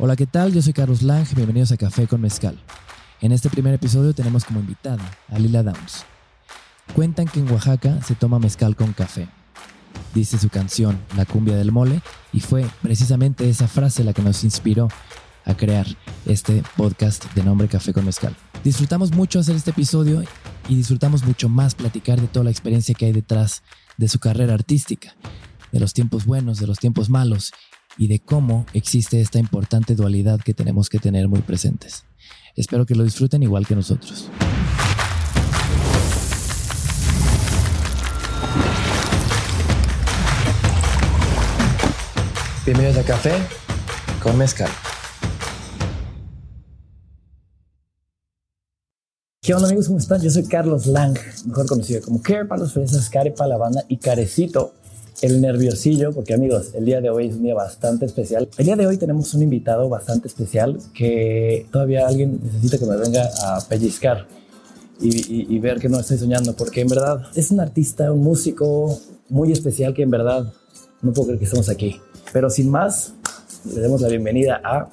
Hola, ¿qué tal? Yo soy Carlos Lang, bienvenidos a Café con Mezcal. En este primer episodio tenemos como invitada a Lila Downs. Cuentan que en Oaxaca se toma mezcal con café. Dice su canción, La cumbia del mole, y fue precisamente esa frase la que nos inspiró a crear este podcast de nombre Café con Mezcal. Disfrutamos mucho hacer este episodio y disfrutamos mucho más platicar de toda la experiencia que hay detrás de su carrera artística, de los tiempos buenos, de los tiempos malos y de cómo existe esta importante dualidad que tenemos que tener muy presentes. Espero que lo disfruten igual que nosotros. Bienvenidos a Café con Mezcal. ¿Qué onda amigos? ¿Cómo están? Yo soy Carlos Lang, mejor conocido como Care para los fresas, Care para la banda y Carecito el nerviosillo, porque amigos, el día de hoy es un día bastante especial. El día de hoy tenemos un invitado bastante especial que todavía alguien necesita que me venga a pellizcar y, ver que no estoy soñando, porque en verdad es un artista, un músico muy especial que en verdad no puedo creer que estemos aquí. Pero sin más, le damos la bienvenida a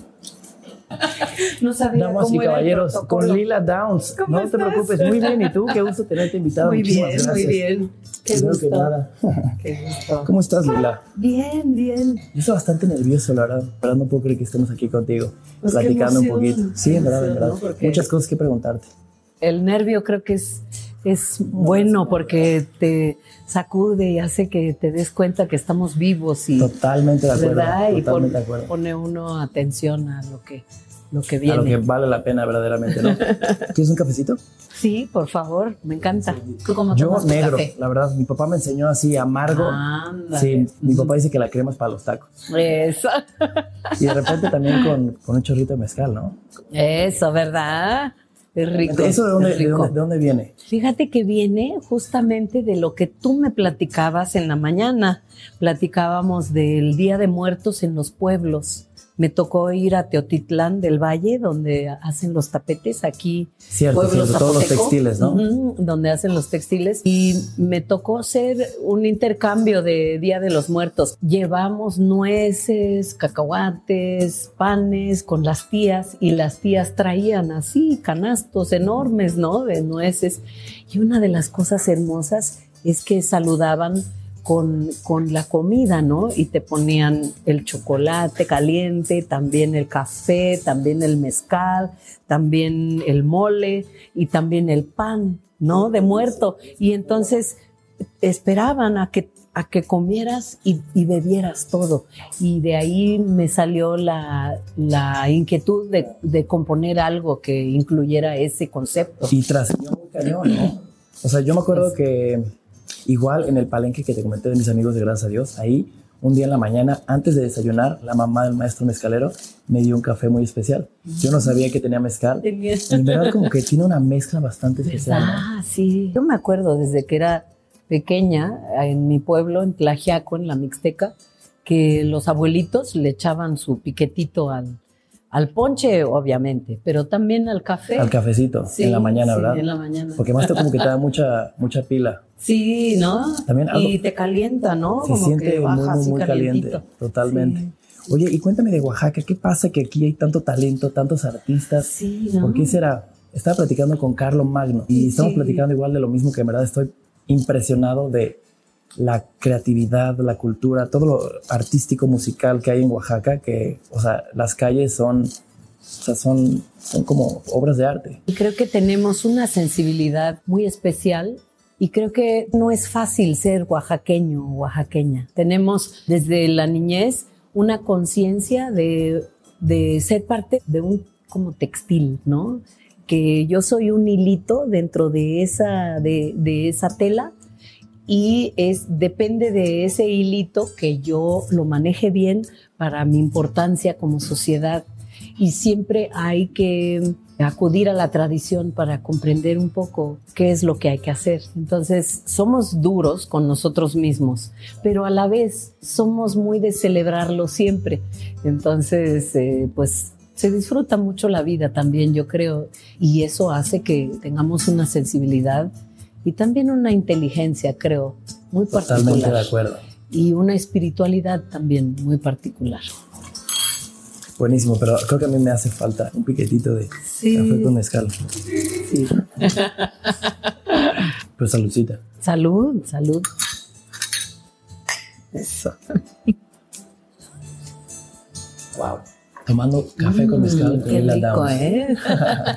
no sabía Damas y caballeros, con Lila Downs. No te preocupes, muy bien. ¿Y tú? Qué gusto tenerte invitado. Muy bien, muy bien. Qué gusto. Que nada. Qué gusto. ¿Cómo estás, Lila? Bien, bien. Yo estoy bastante nervioso, la verdad. Pero no puedo creer que estemos aquí contigo, pues platicando un poquito. Sí, en verdad, en verdad. Muchas cosas que preguntarte. El nervio creo que es, es bueno porque te sacude y hace que te des cuenta que estamos vivos y totalmente de acuerdo, ¿verdad? Totalmente y pone, de acuerdo. pone uno atención a lo que lo que viene. A lo que vale la pena verdaderamente, ¿no? ¿Quieres un cafecito? Sí, por favor, me encanta. Yo negro, la verdad. Mi papá me enseñó así amargo. Sí, mi papá dice que la crema es para los tacos. Eso. Y de repente también con, con un chorrito de mezcal, ¿no? Eso, ¿verdad? Es rico. ¿Eso de dónde, de dónde, de dónde viene? Fíjate que viene justamente de lo que tú me platicabas en la mañana. Platicábamos del Día de Muertos en los pueblos me tocó ir a Teotitlán del Valle, donde hacen los tapetes aquí. Cierto, cierto todos los textiles, ¿no? donde hacen los textiles. Y me tocó hacer un intercambio de Día de los Muertos. Llevamos nueces, cacahuates, panes con las tías y las tías traían así canastos enormes, ¿no? De nueces. Y una de las cosas hermosas es que saludaban con, con, la comida, ¿no? Y te ponían el chocolate caliente, también el café, también el mezcal, también el mole y también el pan, ¿no? De muerto. Y entonces esperaban a que, a que comieras y, y bebieras todo. Y de ahí me salió la, la inquietud de, de, componer algo que incluyera ese concepto. Y trascendió muy cañón, ¿no? O sea, yo me acuerdo pues, que Igual en el palenque que te comenté de mis amigos de Gracias a Dios, ahí un día en la mañana, antes de desayunar, la mamá del maestro mezcalero me dio un café muy especial. Yo no sabía que tenía mezcal. Y en verdad como que tiene una mezcla bastante especial. Ah, sí. Yo me acuerdo desde que era pequeña en mi pueblo, en Tlajiaco, en la Mixteca, que los abuelitos le echaban su piquetito al, al ponche, obviamente, pero también al café. Al cafecito, en la mañana, sí, ¿verdad? en la mañana. Porque más como que te da mucha, mucha pila. Sí, ¿no? También algo, y te calienta, ¿no? Se como siente que baja muy, así muy caliente, totalmente. Sí. Oye, y cuéntame de Oaxaca, ¿qué pasa que aquí hay tanto talento, tantos artistas? Sí, ¿no? ¿Por qué será? Estaba platicando con Carlos Magno y estamos platicando igual de lo mismo que en verdad estoy impresionado de la creatividad, la cultura, todo lo artístico musical que hay en Oaxaca, que, o sea, las calles son, o sea, son, son como obras de arte. Creo que tenemos una sensibilidad muy especial y creo que no es fácil ser oaxaqueño o oaxaqueña. Tenemos desde la niñez una conciencia de, de ser parte de un como textil, ¿no? Que yo soy un hilito dentro de esa, de, de esa tela y es, depende de ese hilito que yo lo maneje bien para mi importancia como sociedad. Y siempre hay que acudir a la tradición para comprender un poco qué es lo que hay que hacer. Entonces, somos duros con nosotros mismos, pero a la vez somos muy de celebrarlo siempre. Entonces, eh, pues se disfruta mucho la vida también, yo creo, y eso hace que tengamos una sensibilidad y también una inteligencia, creo, muy particular. Totalmente de acuerdo. Y una espiritualidad también muy particular. Buenísimo, pero creo que a mí me hace falta un piquetito de Sí. café con mezcal. Sí. Pues saludcita. Salud, salud. Eso. Wow. Tomando café con mezcal Mm, con Qué Lila rico, Downs. ¿eh?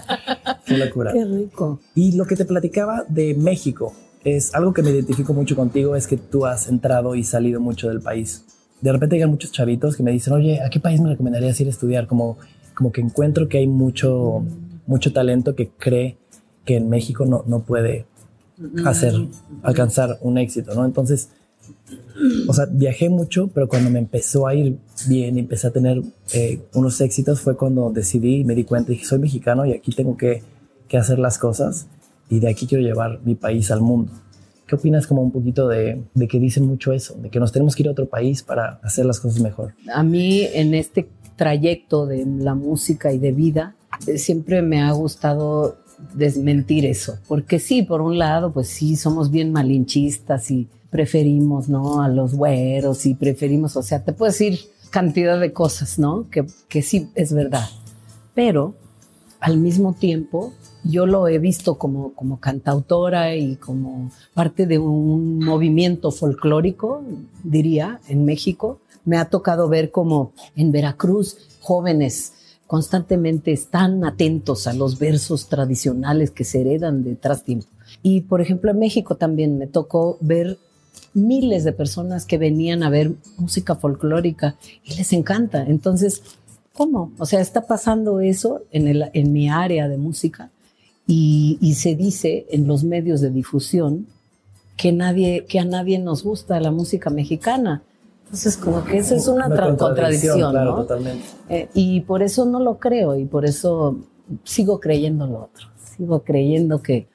Qué locura. Qué rico. Y lo que te platicaba de México es algo que me identifico mucho contigo, es que tú has entrado y salido mucho del país. De repente llegan muchos chavitos que me dicen, oye, ¿a qué país me recomendarías ir a estudiar? Como, como que encuentro que hay mucho, mucho talento que cree que en México no, no puede hacer, alcanzar un éxito, ¿no? Entonces, o sea, viajé mucho, pero cuando me empezó a ir bien y empecé a tener eh, unos éxitos fue cuando decidí y me di cuenta, dije, soy mexicano y aquí tengo que, que hacer las cosas y de aquí quiero llevar mi país al mundo. ¿Qué opinas como un poquito de, de que dicen mucho eso, de que nos tenemos que ir a otro país para hacer las cosas mejor? A mí en este trayecto de la música y de vida, eh, siempre me ha gustado desmentir eso, porque sí, por un lado, pues sí, somos bien malinchistas y preferimos, ¿no? A los güeros y preferimos, o sea, te puedo decir cantidad de cosas, ¿no? Que, que sí es verdad, pero al mismo tiempo yo lo he visto como, como cantautora y como parte de un movimiento folclórico, diría, en México. Me ha tocado ver como en Veracruz jóvenes constantemente están atentos a los versos tradicionales que se heredan de tras tiempo. Y por ejemplo en México también me tocó ver miles de personas que venían a ver música folclórica y les encanta. Entonces, ¿cómo? O sea, está pasando eso en, el, en mi área de música y, y, se dice en los medios de difusión que, nadie, que a nadie nos gusta la música mexicana. Entonces, como que eso es una, una contradicción, contradicción, claro, ¿no? Totalmente. Eh, y por eso no lo creo y por eso sigo creyendo lo otro. Sigo creyendo que,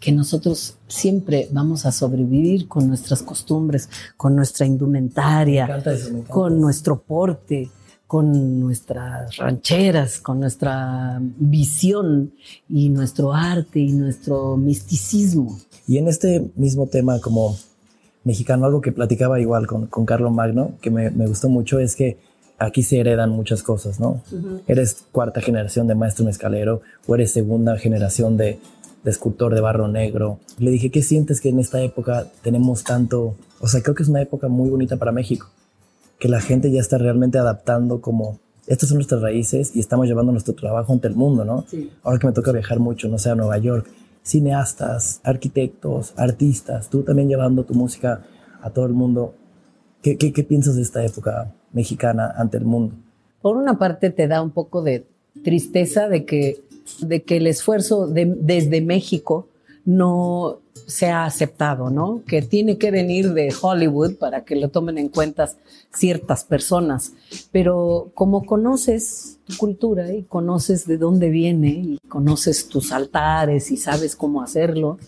que nosotros siempre vamos a sobrevivir con nuestras costumbres, con nuestra indumentaria, eso, con nuestro porte, con nuestras rancheras, con nuestra visión y nuestro arte y nuestro misticismo. Y en este mismo tema como mexicano, algo que platicaba igual con, con Carlos Magno, que me, me, gustó mucho, es que aquí se heredan muchas cosas, ¿no? Uh -huh. Eres cuarta generación de maestro mezcalero o eres segunda generación de, de escultor de barro negro. Le dije, ¿qué sientes que en esta época tenemos tanto? O sea, creo que es una época muy bonita para México, que la gente ya está realmente adaptando como, estas son nuestras raíces y estamos llevando nuestro trabajo ante el mundo, ¿no? Sí. Ahora que me toca viajar mucho, no sé, a Nueva York, cineastas, arquitectos, artistas, tú también llevando tu música a todo el mundo. ¿Qué, qué, qué piensas de esta época mexicana ante el mundo? Por una parte te da un poco de tristeza de que, de que el esfuerzo de, desde México no se ha aceptado, ¿no? Que tiene que venir de Hollywood para que lo tomen en cuenta ciertas personas. Pero como conoces tu cultura y conoces de dónde viene y conoces tus altares y sabes cómo hacerlo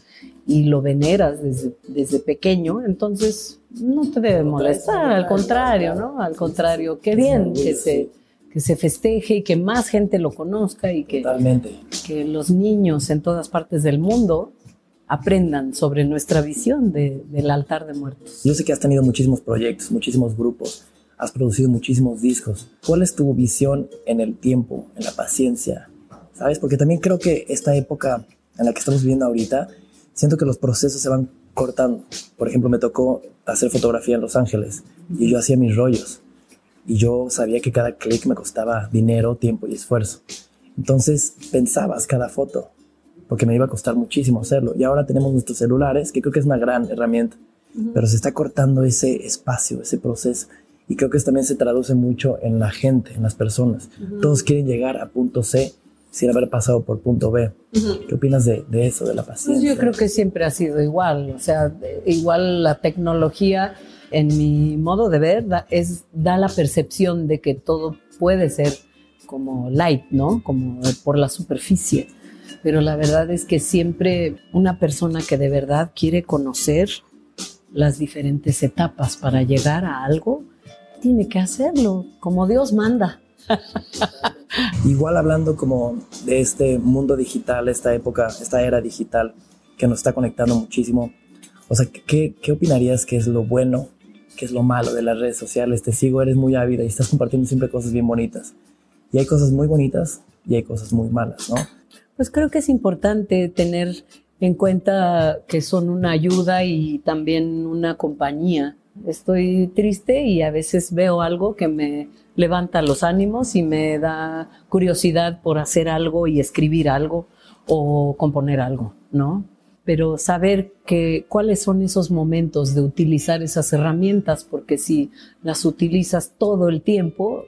y lo veneras desde, desde pequeño, entonces no te debe molestar, al contrario, ¿no? Al contrario, qué bien que se, que se festeje y que más gente lo conozca y que, Totalmente. que los niños en todas partes del mundo aprendan sobre nuestra visión de, del altar de muertos. Yo sé que has tenido muchísimos proyectos, muchísimos grupos, has producido muchísimos discos. ¿Cuál es tu visión en el tiempo, en la paciencia? ¿Sabes? Porque también creo que esta época en la que estamos viviendo ahorita, siento que los procesos se van cortando. Por ejemplo, me tocó hacer fotografía en Los Ángeles y yo hacía mis rollos y yo sabía que cada clic me costaba dinero, tiempo y esfuerzo. Entonces pensabas cada foto porque me iba a costar muchísimo hacerlo. Y ahora tenemos nuestros celulares, que creo que es una gran herramienta, uh -huh. pero se está cortando ese espacio, ese proceso. Y creo que eso también se traduce mucho en la gente, en las personas. Uh -huh. Todos quieren llegar a punto C sin haber pasado por punto B. Uh -huh. ¿Qué opinas de, de, eso, de la paciencia? Pues yo creo que siempre ha sido igual. O sea, igual la tecnología, en mi modo de ver, da, es, da la percepción de que todo puede ser como light, ¿no? Como por la superficie pero la verdad es que siempre una persona que de verdad quiere conocer las diferentes etapas para llegar a algo, tiene que hacerlo como Dios manda. Igual hablando como de este mundo digital, esta época, esta era digital que nos está conectando muchísimo, o sea, ¿qué, qué opinarías que es lo bueno, qué es lo malo de las redes sociales? Te sigo, eres muy ávida y estás compartiendo siempre cosas bien bonitas. Y hay cosas muy bonitas y hay cosas muy malas, ¿no? Pues creo que es importante tener en cuenta que son una ayuda y también una compañía. Estoy triste y a veces veo algo que me levanta los ánimos y me da curiosidad por hacer algo y escribir algo o componer algo, ¿no? Pero saber que cuáles son esos momentos de utilizar esas herramientas, porque si las utilizas todo el tiempo,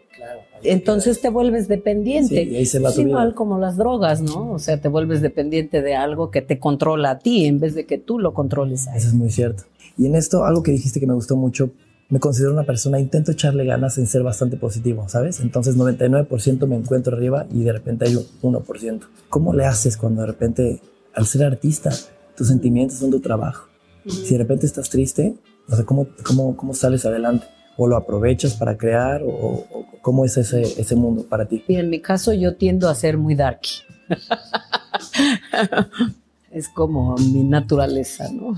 entonces te vuelves dependiente. Sí, ahí se va es igual como las drogas, ¿no? O sea, te vuelves dependiente de algo que te controla a ti en vez de que tú lo controles a. Eso es muy cierto. Y en esto, algo que dijiste que me gustó mucho, me considero una persona, intento echarle ganas en ser bastante positivo, ¿sabes? Entonces 99% me encuentro arriba y de repente hay un 1%. ¿Cómo le haces cuando de repente, al ser artista, tus sentimientos son tu trabajo? Si de repente estás triste, o sea, ¿cómo, cómo, cómo sales adelante? ¿O lo aprovechas para crear? ¿O, o cómo es ese, ese mundo para ti? Y en mi caso yo tiendo a ser muy darky. es como mi naturaleza, ¿no?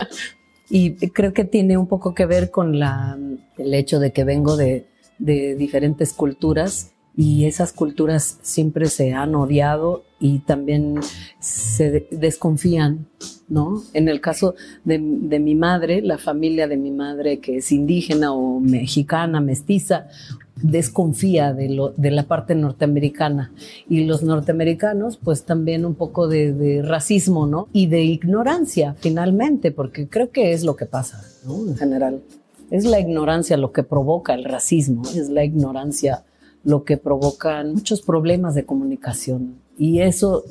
y creo que tiene un poco que ver con la, el hecho de que vengo de, de diferentes culturas y esas culturas siempre se han odiado y también se desconfían, ¿no? En el caso de, de, mi madre, la familia de mi madre que es indígena o mexicana, mestiza, desconfía de, la parte norteamericana. Y los norteamericanos, pues también un poco de, racismo, ¿no? Y de ignorancia, finalmente, porque creo que es lo que pasa, ¿no? En general. Es la ignorancia lo que provoca el racismo, es la ignorancia lo que provoca muchos problemas de comunicación. Y eso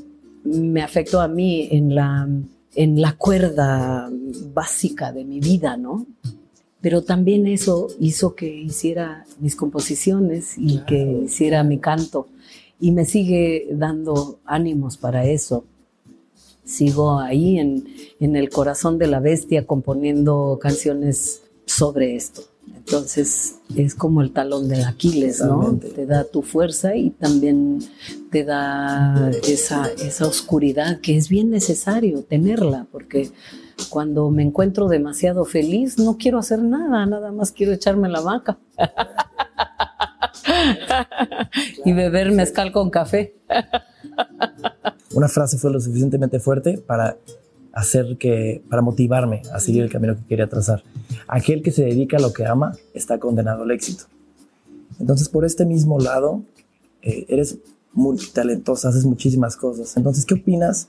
me afectó a mí en la, en la cuerda básica de mi vida, ¿no? Pero también eso hizo que hiciera mis composiciones y claro. que hiciera mi canto. Y me sigue dando ánimos para eso. Sigo ahí en, en el corazón de la bestia componiendo canciones sobre esto. Entonces es como el talón de Aquiles, ¿no? Te da tu fuerza y también te da esa, esa oscuridad que es bien necesario tenerla, porque cuando me encuentro demasiado feliz no quiero hacer nada, nada más quiero echarme la vaca y beber mezcal con café. Una frase fue lo suficientemente fuerte para hacer que, para motivarme a seguir el camino que quería trazar. Aquel que se dedica a lo que ama está condenado al éxito. Entonces, por este mismo lado, eh, eres multitalentosa, haces muchísimas cosas. Entonces, ¿qué opinas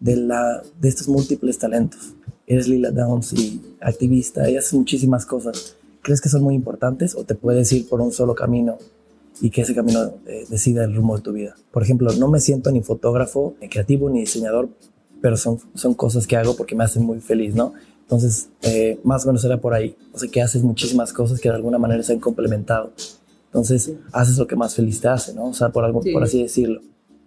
de, la, de estos múltiples talentos? Eres Lila Downs y activista y haces muchísimas cosas. ¿Crees que son muy importantes o te puedes ir por un solo camino y que ese camino eh, decida el rumbo de tu vida? Por ejemplo, no me siento ni fotógrafo, ni creativo, ni diseñador, pero son, son cosas que hago porque me hacen muy feliz, ¿no? Entonces, eh, más o menos era por ahí. O sea, que haces muchísimas cosas que de alguna manera se han complementado. Entonces, sí. haces lo que más feliz te hace, ¿no? O sea, por, algo, sí. por así decirlo.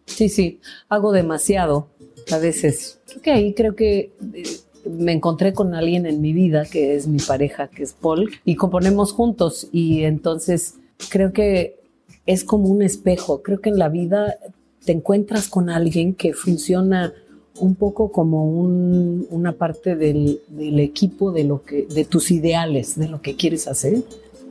Sí, sí, hago demasiado a veces. Creo que ahí creo que eh, me encontré con alguien en mi vida que es mi pareja, que es Paul, y componemos juntos. Y entonces creo que es como un espejo. Creo que en la vida te encuentras con alguien que funciona un poco como un, una parte del, equipo de lo que de tus ideales de lo que quieres hacer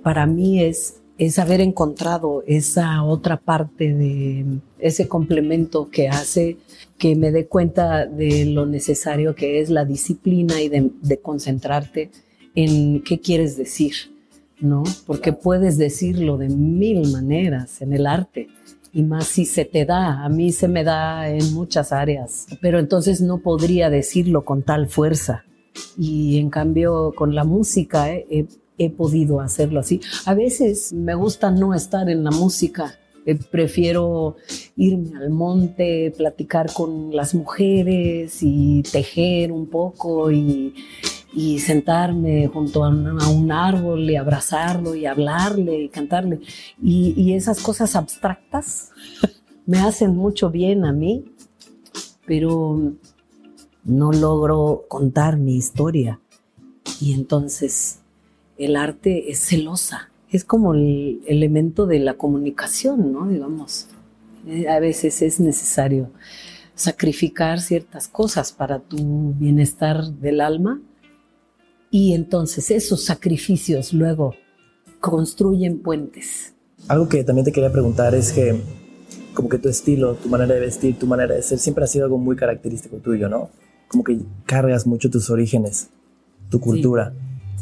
para mí es es haber encontrado esa otra parte de ese complemento que hace que me dé cuenta de lo necesario que es la disciplina y de concentrarte en qué quieres decir, ¿no? Porque puedes decirlo de mil maneras en el arte y más si se te da. A mí se me da en muchas áreas, pero entonces no podría decirlo con tal fuerza. Y en cambio con la música eh, he, podido hacerlo así. A veces me gusta no estar en la música. Eh, prefiero irme al monte, platicar con las mujeres y tejer un poco y, y sentarme junto a, una, a, un árbol y abrazarlo y hablarle y cantarle. Y, y esas cosas abstractas me hacen mucho bien a mí, pero no logro contar mi historia. Y entonces el arte es celosa. Es como el elemento de la comunicación, ¿no? Digamos, eh, a veces es necesario sacrificar ciertas cosas para tu bienestar del alma y entonces esos sacrificios luego construyen puentes Algo que también te quería preguntar es que como que tu estilo, tu manera de vestir, tu manera de ser, siempre ha sido algo muy característico tuyo, ¿no? Como que cargas mucho tus orígenes, tu cultura,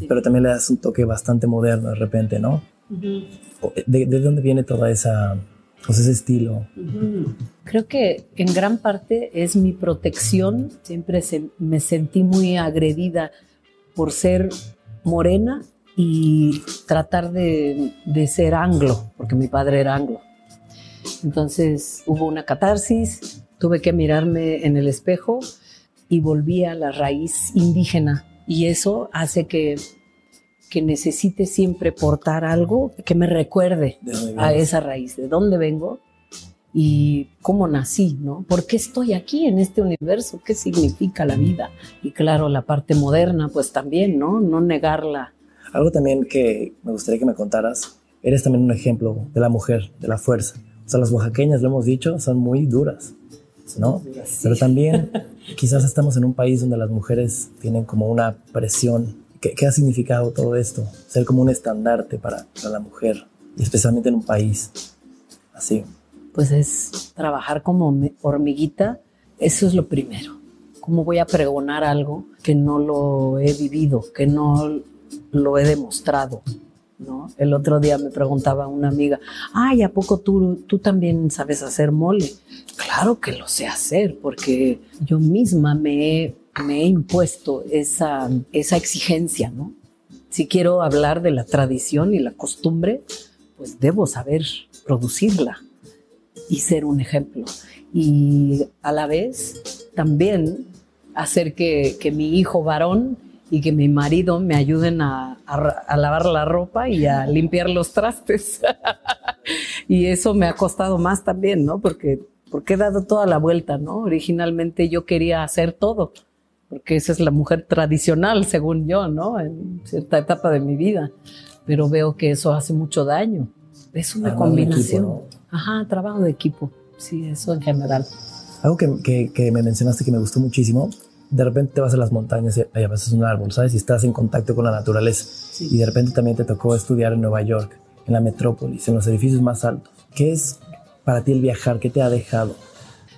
pero también le das un toque bastante moderno de repente, ¿no? ¿De, ¿De, dónde viene toda esa, pues ese estilo? Creo que en gran parte es mi protección. Siempre me sentí muy agredida por ser morena y tratar de, de ser anglo, porque mi padre era anglo. Entonces hubo una catarsis, tuve que mirarme en el espejo y volví a la raíz indígena. Y eso hace que, que necesite siempre portar algo que me recuerde a esa raíz, de dónde vengo y cómo nací, ¿no? ¿Por qué estoy aquí en este universo? ¿Qué significa la vida? Y claro, la parte moderna, pues también, ¿no? No negarla. Algo también que me gustaría que me contaras, eres también un ejemplo de la mujer, de la fuerza. O sea, las oaxaqueñas, lo hemos dicho, son muy duras, ¿no? Pero también quizás estamos en un país donde las mujeres tienen como una presión. ¿Qué, qué ha significado todo esto? Ser como un estandarte para, para la mujer, y especialmente en un país así. Pues es trabajar como hormiguita, eso es lo primero. ¿Cómo voy a pregonar algo que no lo he vivido, que no lo he demostrado? El otro día me preguntaba una amiga, ay, ¿a poco tú, tú también sabes hacer mole? Claro que lo sé hacer, porque yo misma me he, me he impuesto esa, esa exigencia, ¿no? Si quiero hablar de la tradición y la costumbre, pues debo saber producirla y ser un ejemplo. Y a la vez también hacer que, que mi hijo varón y que mi marido me ayuden a, lavar la ropa y a limpiar los trastes. y eso me ha costado más también, ¿no? Porque, porque he dado toda la vuelta, ¿no? Originalmente yo quería hacer todo, porque esa es la mujer tradicional, según yo, ¿no? En cierta etapa de mi vida. Pero veo que eso hace mucho daño. Es una combinación. Ajá, trabajo de equipo. Sí, eso en general. Algo que, que me mencionaste que me gustó muchísimo de repente te vas a las montañas y a veces un árbol, ¿sabes? Y estás en contacto con la naturaleza. Y de repente también te tocó estudiar en Nueva York, en la metrópolis, en los edificios más altos. ¿Qué es para ti el viajar? ¿Qué te ha dejado?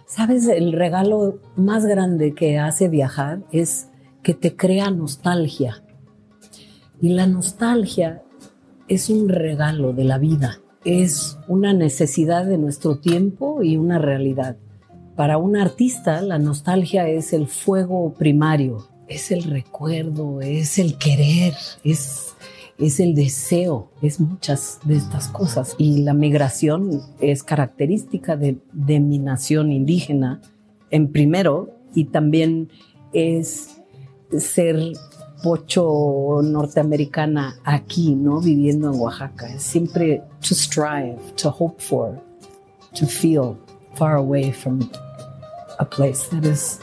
Sabes, el regalo más grande que hace viajar es que te crea nostalgia. Y la nostalgia es un regalo de la vida, es una necesidad de nuestro tiempo y una realidad. Para un artista, la nostalgia es el fuego primario, es el recuerdo, es el querer, es, es el deseo, es muchas de estas cosas. Y la migración es característica de, de mi nación indígena, en primero, y también es ser pocho norteamericana aquí, ¿no? Viviendo en Oaxaca. Siempre to strive, to hope for, to feel far away from a place that is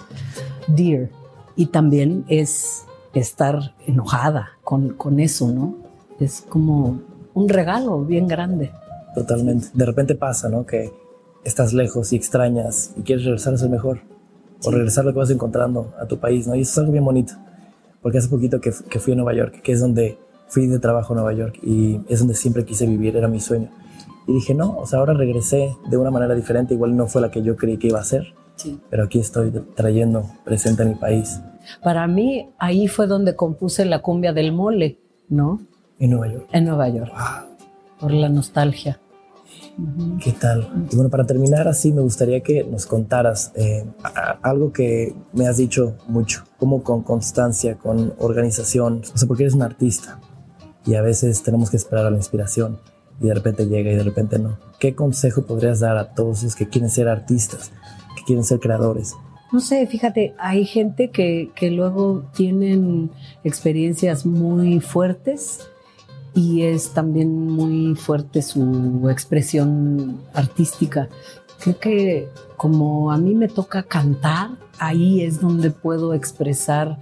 dear. Y también es estar enojada con, con eso, ¿no? Es como un regalo bien grande. Totalmente. De repente pasa, ¿no? Que estás lejos y extrañas y quieres regresar a ser mejor. O regresar lo que vas encontrando a tu país, ¿no? Y eso es algo bien bonito. Porque hace poquito que, que fui a Nueva York, que es donde fui de trabajo a Nueva York y es donde siempre quise vivir, era mi sueño. Y dije, no, o sea, ahora regresé de una manera diferente, igual no fue la que yo creí que iba a ser, pero aquí estoy trayendo presente a mi país. Para mí, ahí fue donde compuse la cumbia del mole, ¿no? En Nueva York. En Nueva York. Por la nostalgia. ¿Qué tal? Y bueno, para terminar así, me gustaría que nos contaras eh, algo que me has dicho mucho, como con constancia, con organización, o sea, porque eres un artista y a veces tenemos que esperar a la inspiración y de repente llega y de repente no. ¿Qué consejo podrías dar a todos los que quieren ser artistas? quieren ser creadores? No sé, fíjate, hay gente que, que luego tienen experiencias muy fuertes y es también muy fuerte su expresión artística. Creo que como a mí me toca cantar, ahí es donde puedo expresar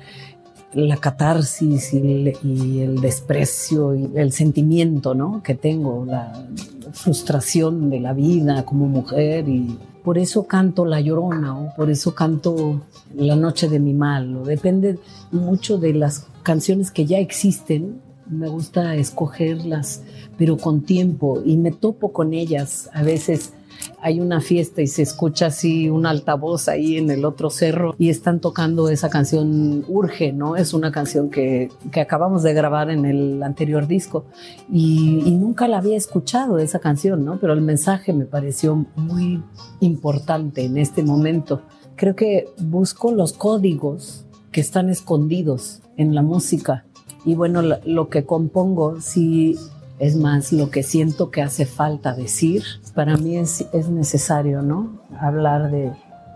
la catarsis y el, desprecio y el sentimiento ¿no? que tengo, la frustración de la vida como mujer y por eso canto La Llorona o por eso canto La Noche de mi Mal. Depende mucho de las canciones que ya existen me gusta escogerlas, pero con tiempo y me topo con ellas. A veces hay una fiesta y se escucha así un altavoz ahí en el otro cerro y están tocando esa canción Urge, ¿no? Es una canción que, que acabamos de grabar en el anterior disco y, y, nunca la había escuchado esa canción, ¿no? Pero el mensaje me pareció muy importante en este momento. Creo que busco los códigos que están escondidos en la música y bueno, lo, que compongo, sí es más lo que siento que hace falta decir. Para mí es, es necesario, ¿no? Hablar de,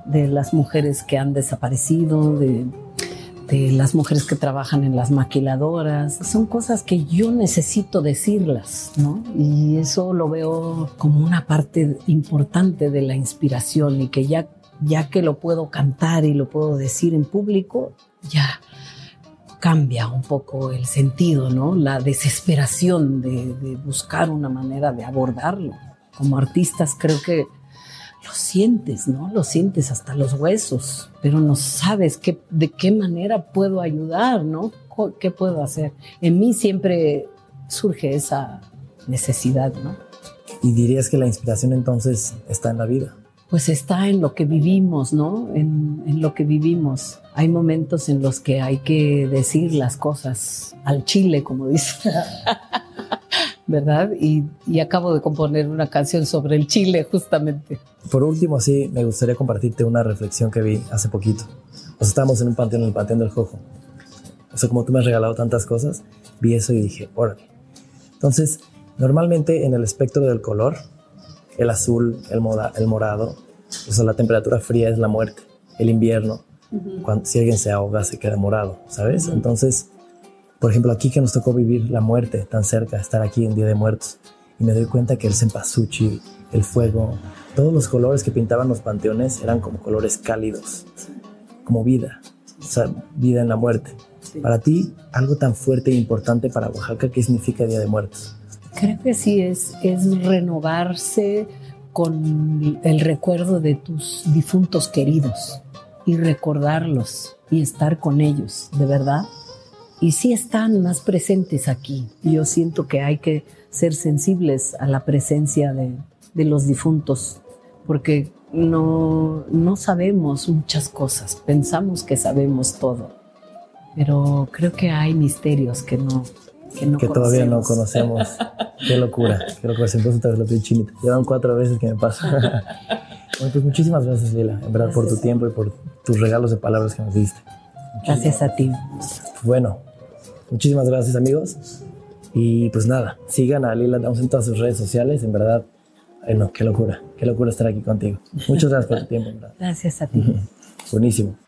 de, las mujeres que han desaparecido, de, de, las mujeres que trabajan en las maquiladoras. Son cosas que yo necesito decirlas, ¿no? Y eso lo veo como una parte importante de la inspiración y que ya, ya que lo puedo cantar y lo puedo decir en público, ya cambia un poco el sentido, ¿no? La desesperación de, buscar una manera de abordarlo. Como artistas creo que lo sientes, ¿no? Lo sientes hasta los huesos, pero no sabes qué, de qué manera puedo ayudar, ¿no? ¿Qué puedo hacer? En mí siempre surge esa necesidad, ¿no? ¿Y dirías que la inspiración entonces está en la vida? Pues está en lo que vivimos, ¿no? En, lo que vivimos. Hay momentos en los que hay que decir las cosas al chile, como dice. ¿Verdad? Y, y, acabo de componer una canción sobre el chile, justamente. Por último, sí, me gustaría compartirte una reflexión que vi hace poquito. O sea, estábamos en un panteón, en el Panteón del Jojo. O sea, como tú me has regalado tantas cosas, vi eso y dije, órale. Entonces, normalmente en el espectro del color, el azul, el, moda, el morado, o sea, la temperatura fría es la muerte, el invierno, uh -huh. cuando, si alguien se ahoga se queda morado, ¿sabes? Uh -huh. Entonces, por ejemplo, aquí que nos tocó vivir la muerte tan cerca, estar aquí en Día de Muertos, y me doy cuenta que el cempasúchil, el fuego, todos los colores que pintaban los panteones eran como colores cálidos, como vida, o sea, vida en la muerte. Sí. Para ti, algo tan fuerte e importante para Oaxaca, ¿qué significa Día de Muertos? Creo que sí, es, es renovarse con el recuerdo de tus difuntos queridos y recordarlos y estar con ellos, de verdad. Y sí están más presentes aquí. Yo siento que hay que ser sensibles a la presencia de, de los difuntos, porque no, no sabemos muchas cosas, pensamos que sabemos todo, pero creo que hay misterios que no, que, no que todavía no conocemos. qué locura, qué locura. Puso otra vez la piel chinita. Llevan cuatro veces que me pasa. bueno, pues muchísimas gracias, Lila, en verdad, gracias. por tu tiempo y por tus regalos de palabras que nos diste. Gracias a ti. Bueno, muchísimas gracias, amigos. Y pues nada, sigan a Lila Downs en todas sus redes sociales. En verdad, ay no, qué locura, qué locura estar aquí contigo. Muchas gracias por tu tiempo, en verdad. Gracias a ti. Buenísimo.